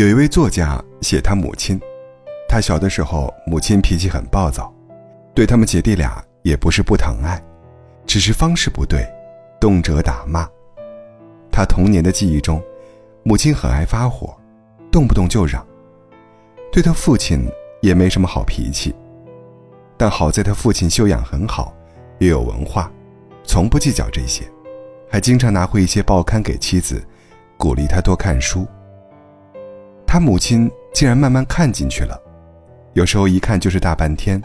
有一位作家写他母亲，他小的时候母亲脾气很暴躁，对他们姐弟俩也不是不疼爱，只是方式不对，动辄打骂。他童年的记忆中，母亲很爱发火，动不动就嚷。对他父亲也没什么好脾气，但好在他父亲修养很好，又有文化，从不计较这些，还经常拿回一些报刊给妻子，鼓励他多看书。他母亲竟然慢慢看进去了，有时候一看就是大半天，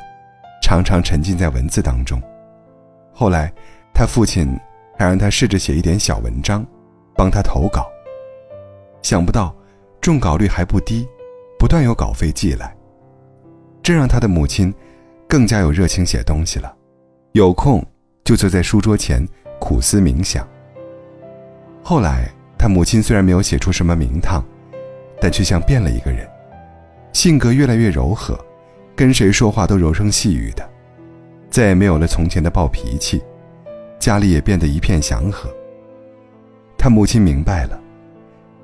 常常沉浸在文字当中。后来，他父亲还让他试着写一点小文章，帮他投稿。想不到，中稿率还不低。不断有稿费寄来，这让他的母亲更加有热情写东西了，有空就坐在书桌前苦思冥想。后来，他母亲虽然没有写出什么名堂，但却像变了一个人，性格越来越柔和，跟谁说话都柔声细语的，再也没有了从前的暴脾气，家里也变得一片祥和。他母亲明白了，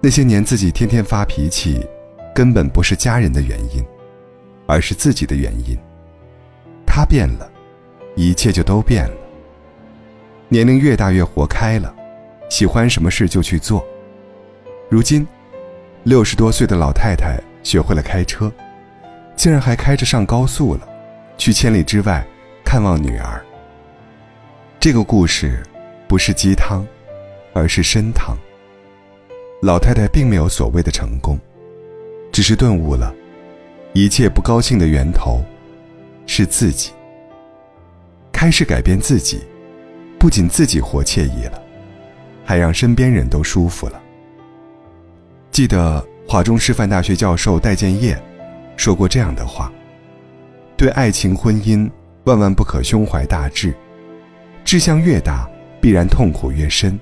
那些年自己天天发脾气。根本不是家人的原因，而是自己的原因。他变了，一切就都变了。年龄越大越活开了，喜欢什么事就去做。如今，六十多岁的老太太学会了开车，竟然还开着上高速了，去千里之外看望女儿。这个故事不是鸡汤，而是参汤。老太太并没有所谓的成功。只是顿悟了，一切不高兴的源头是自己。开始改变自己，不仅自己活惬意了，还让身边人都舒服了。记得华中师范大学教授戴建业说过这样的话：“对爱情婚姻，万万不可胸怀大志，志向越大，必然痛苦越深，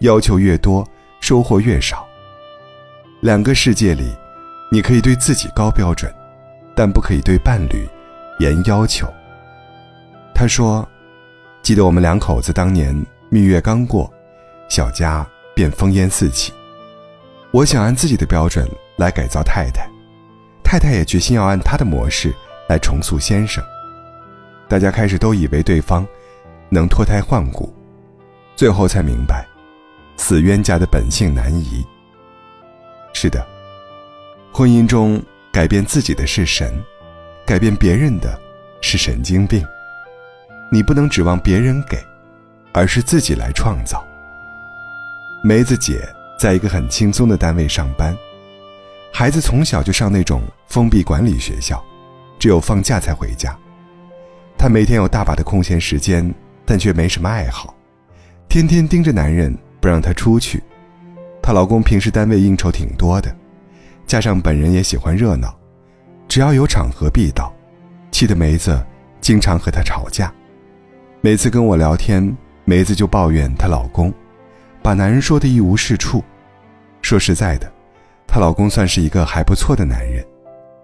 要求越多，收获越少。两个世界里。”你可以对自己高标准，但不可以对伴侣严要求。他说：“记得我们两口子当年蜜月刚过，小家便烽烟四起。我想按自己的标准来改造太太，太太也决心要按她的模式来重塑先生。大家开始都以为对方能脱胎换骨，最后才明白，死冤家的本性难移。是的。”婚姻中改变自己的是神，改变别人的是神经病。你不能指望别人给，而是自己来创造。梅子姐在一个很轻松的单位上班，孩子从小就上那种封闭管理学校，只有放假才回家。她每天有大把的空闲时间，但却没什么爱好，天天盯着男人不让他出去。她老公平时单位应酬挺多的。加上本人也喜欢热闹，只要有场合必到，气得梅子经常和他吵架。每次跟我聊天，梅子就抱怨她老公，把男人说的一无是处。说实在的，她老公算是一个还不错的男人，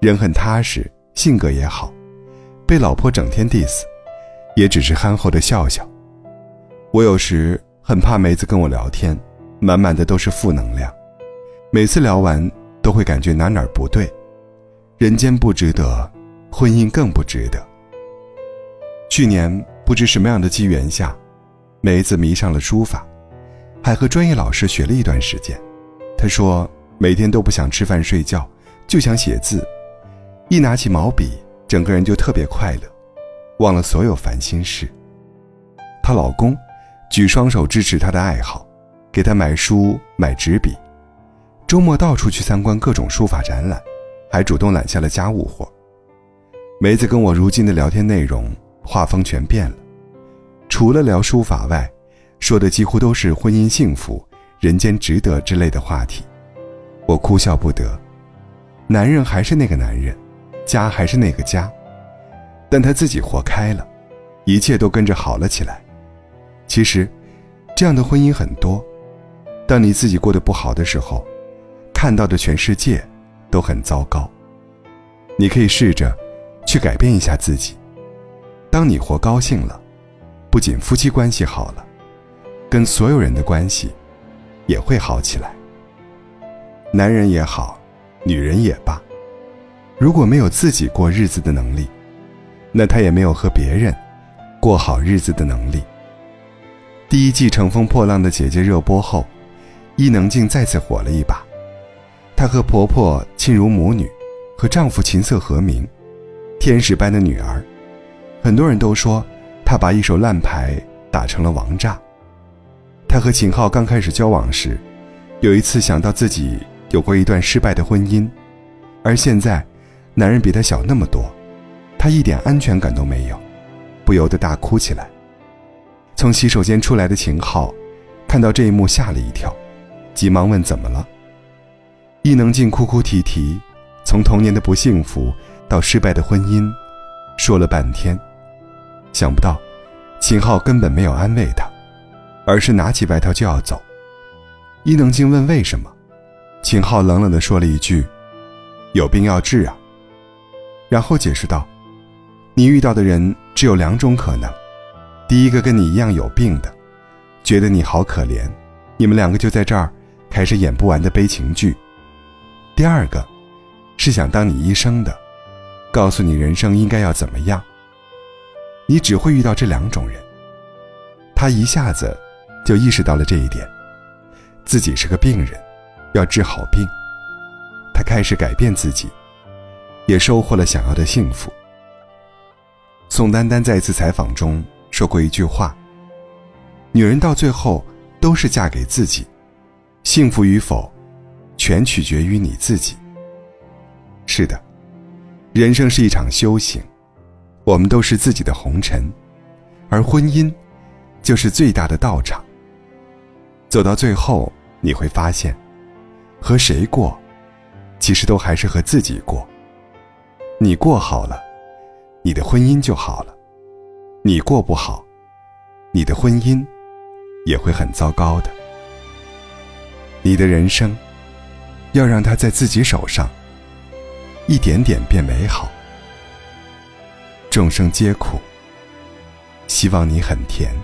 人很踏实，性格也好。被老婆整天 diss，也只是憨厚的笑笑。我有时很怕梅子跟我聊天，满满的都是负能量。每次聊完。都会感觉哪哪不对，人间不值得，婚姻更不值得。去年不知什么样的机缘下，梅子迷上了书法，还和专业老师学了一段时间。她说每天都不想吃饭睡觉，就想写字，一拿起毛笔，整个人就特别快乐，忘了所有烦心事。她老公举双手支持她的爱好，给她买书买纸笔。周末到处去参观各种书法展览，还主动揽下了家务活。梅子跟我如今的聊天内容画风全变了，除了聊书法外，说的几乎都是婚姻幸福、人间值得之类的话题。我哭笑不得，男人还是那个男人，家还是那个家，但他自己活开了，一切都跟着好了起来。其实，这样的婚姻很多，当你自己过得不好的时候。看到的全世界都很糟糕。你可以试着去改变一下自己。当你活高兴了，不仅夫妻关系好了，跟所有人的关系也会好起来。男人也好，女人也罢，如果没有自己过日子的能力，那她也没有和别人过好日子的能力。第一季《乘风破浪的姐姐》热播后，伊能静再次火了一把。她和婆婆亲如母女，和丈夫琴瑟和鸣，天使般的女儿。很多人都说她把一手烂牌打成了王炸。她和秦昊刚开始交往时，有一次想到自己有过一段失败的婚姻，而现在，男人比她小那么多，她一点安全感都没有，不由得大哭起来。从洗手间出来的秦昊，看到这一幕吓了一跳，急忙问：“怎么了？”伊能静哭哭啼啼，从童年的不幸福到失败的婚姻，说了半天。想不到，秦昊根本没有安慰她，而是拿起外套就要走。伊能静问：“为什么？”秦昊冷冷地说了一句：“有病要治啊。”然后解释道：“你遇到的人只有两种可能。”第一个跟你一样有病的，觉得你好可怜，你们两个就在这儿开始演不完的悲情剧。第二个，是想当你医生的，告诉你人生应该要怎么样。你只会遇到这两种人。他一下子就意识到了这一点，自己是个病人，要治好病。他开始改变自己，也收获了想要的幸福。宋丹丹在一次采访中。说过一句话：“女人到最后都是嫁给自己，幸福与否，全取决于你自己。”是的，人生是一场修行，我们都是自己的红尘，而婚姻，就是最大的道场。走到最后，你会发现，和谁过，其实都还是和自己过。你过好了，你的婚姻就好了。你过不好，你的婚姻也会很糟糕的。你的人生要让它在自己手上一点点变美好。众生皆苦，希望你很甜。